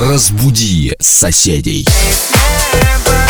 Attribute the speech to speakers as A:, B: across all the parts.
A: Разбуди соседей.
B: Everybody.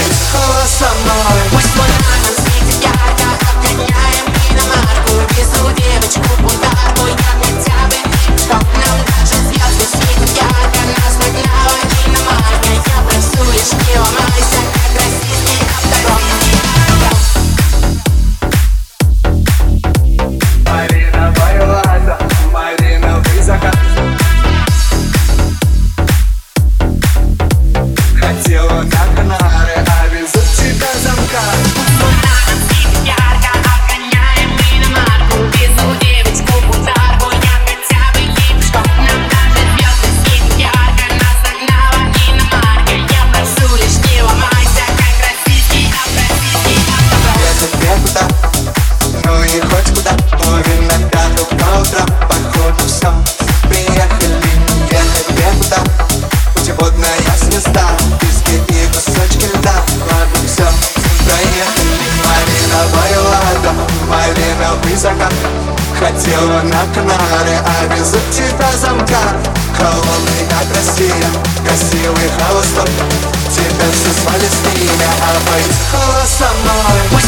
C: Oh. voice. Oh,
D: mind.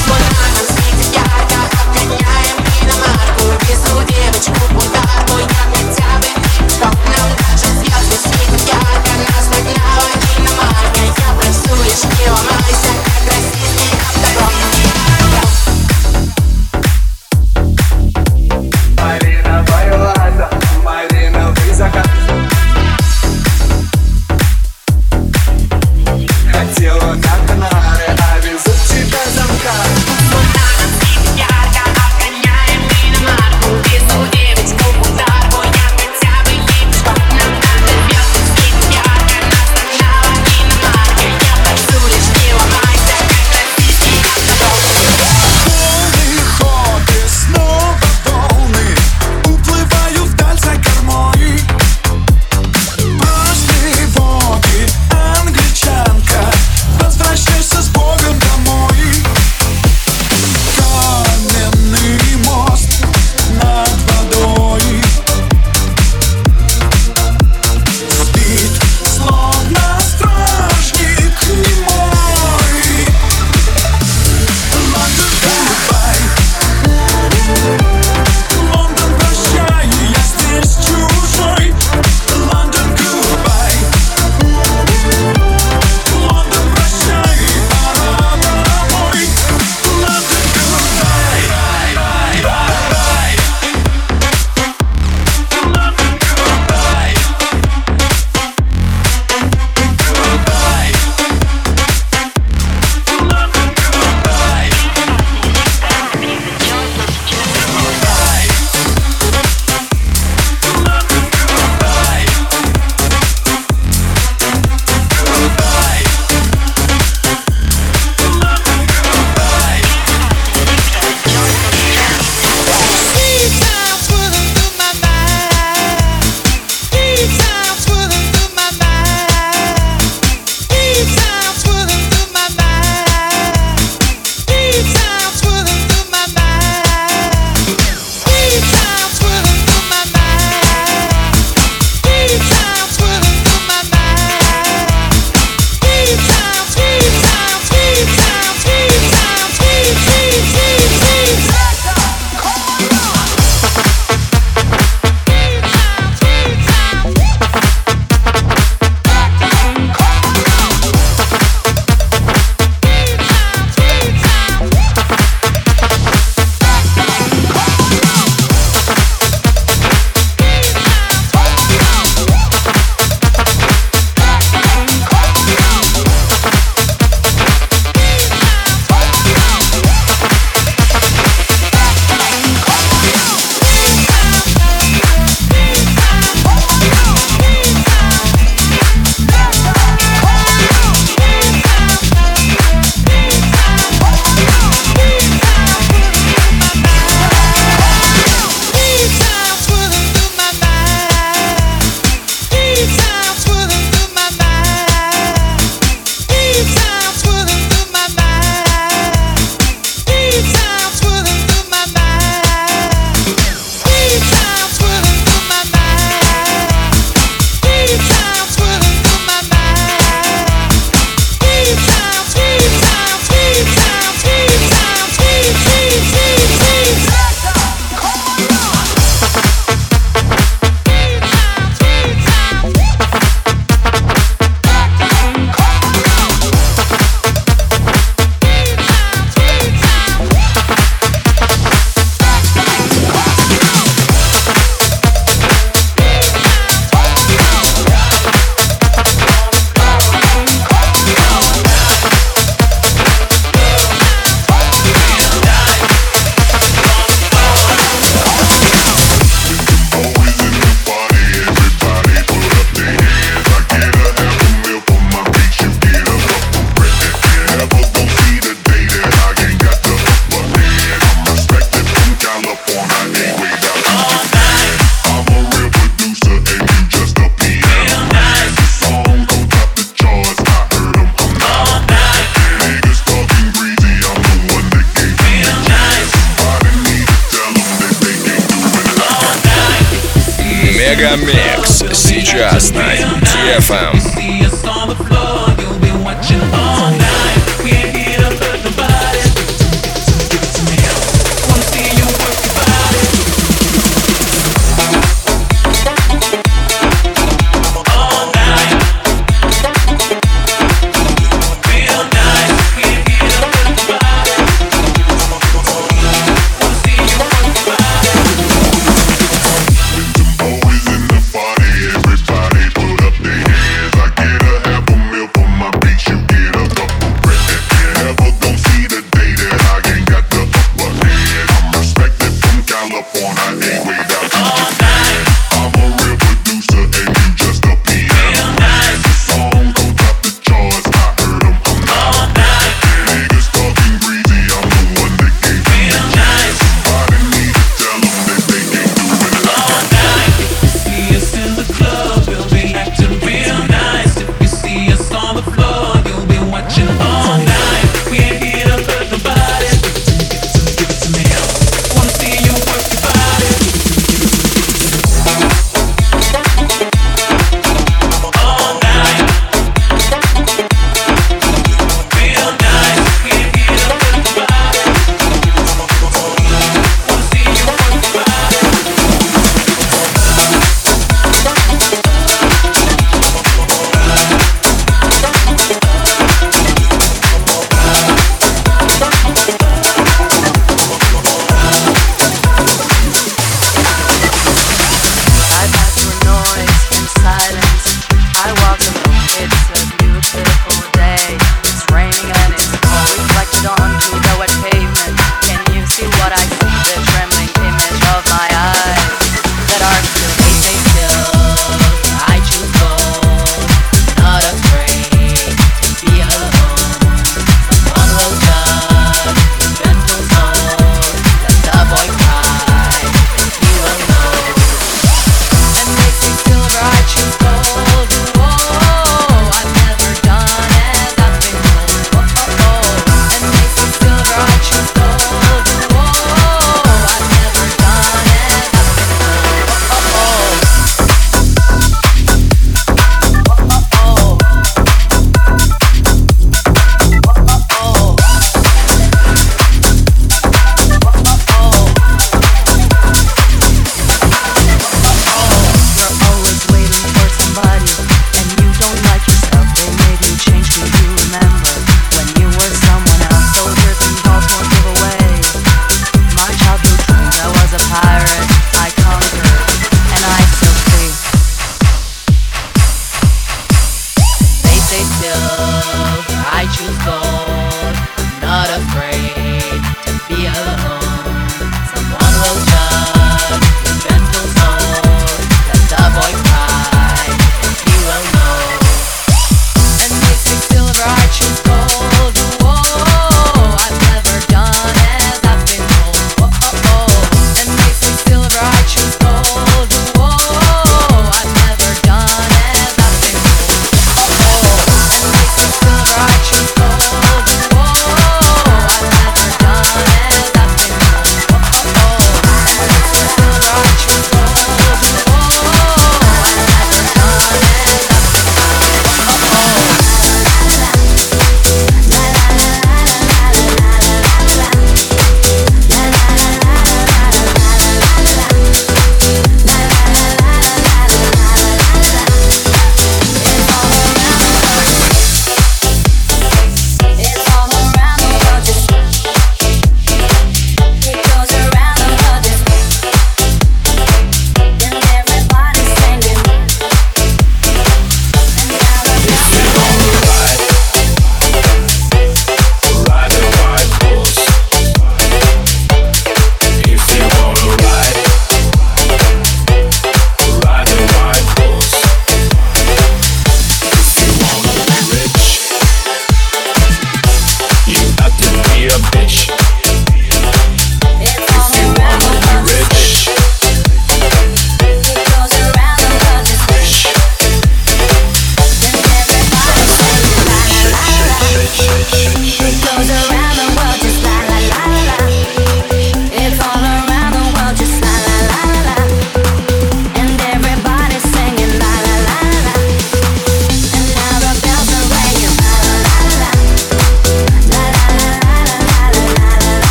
D: profound.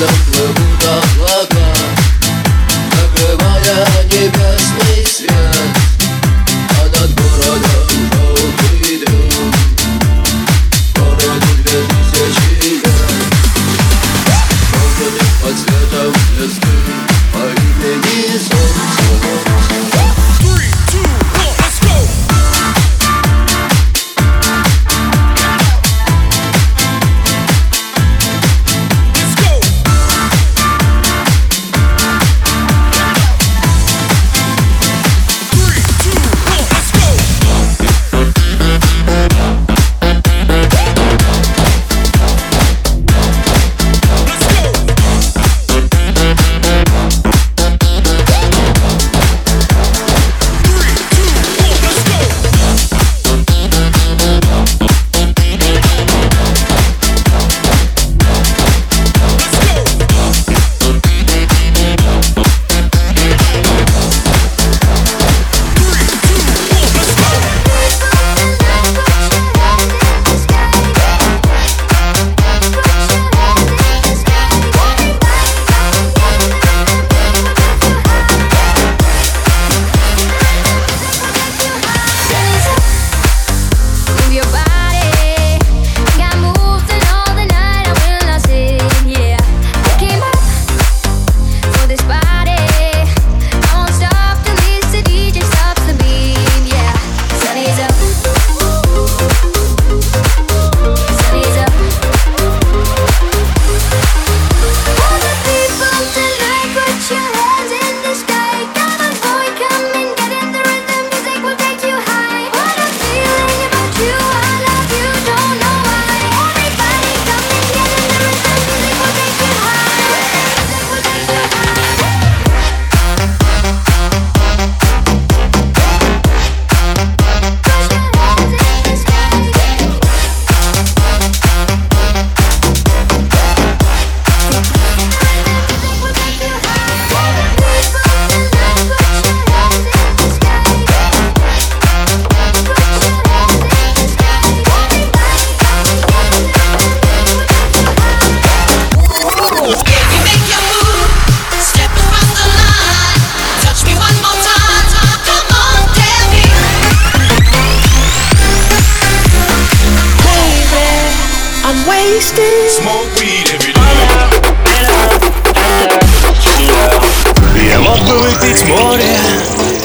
E: the
F: blue.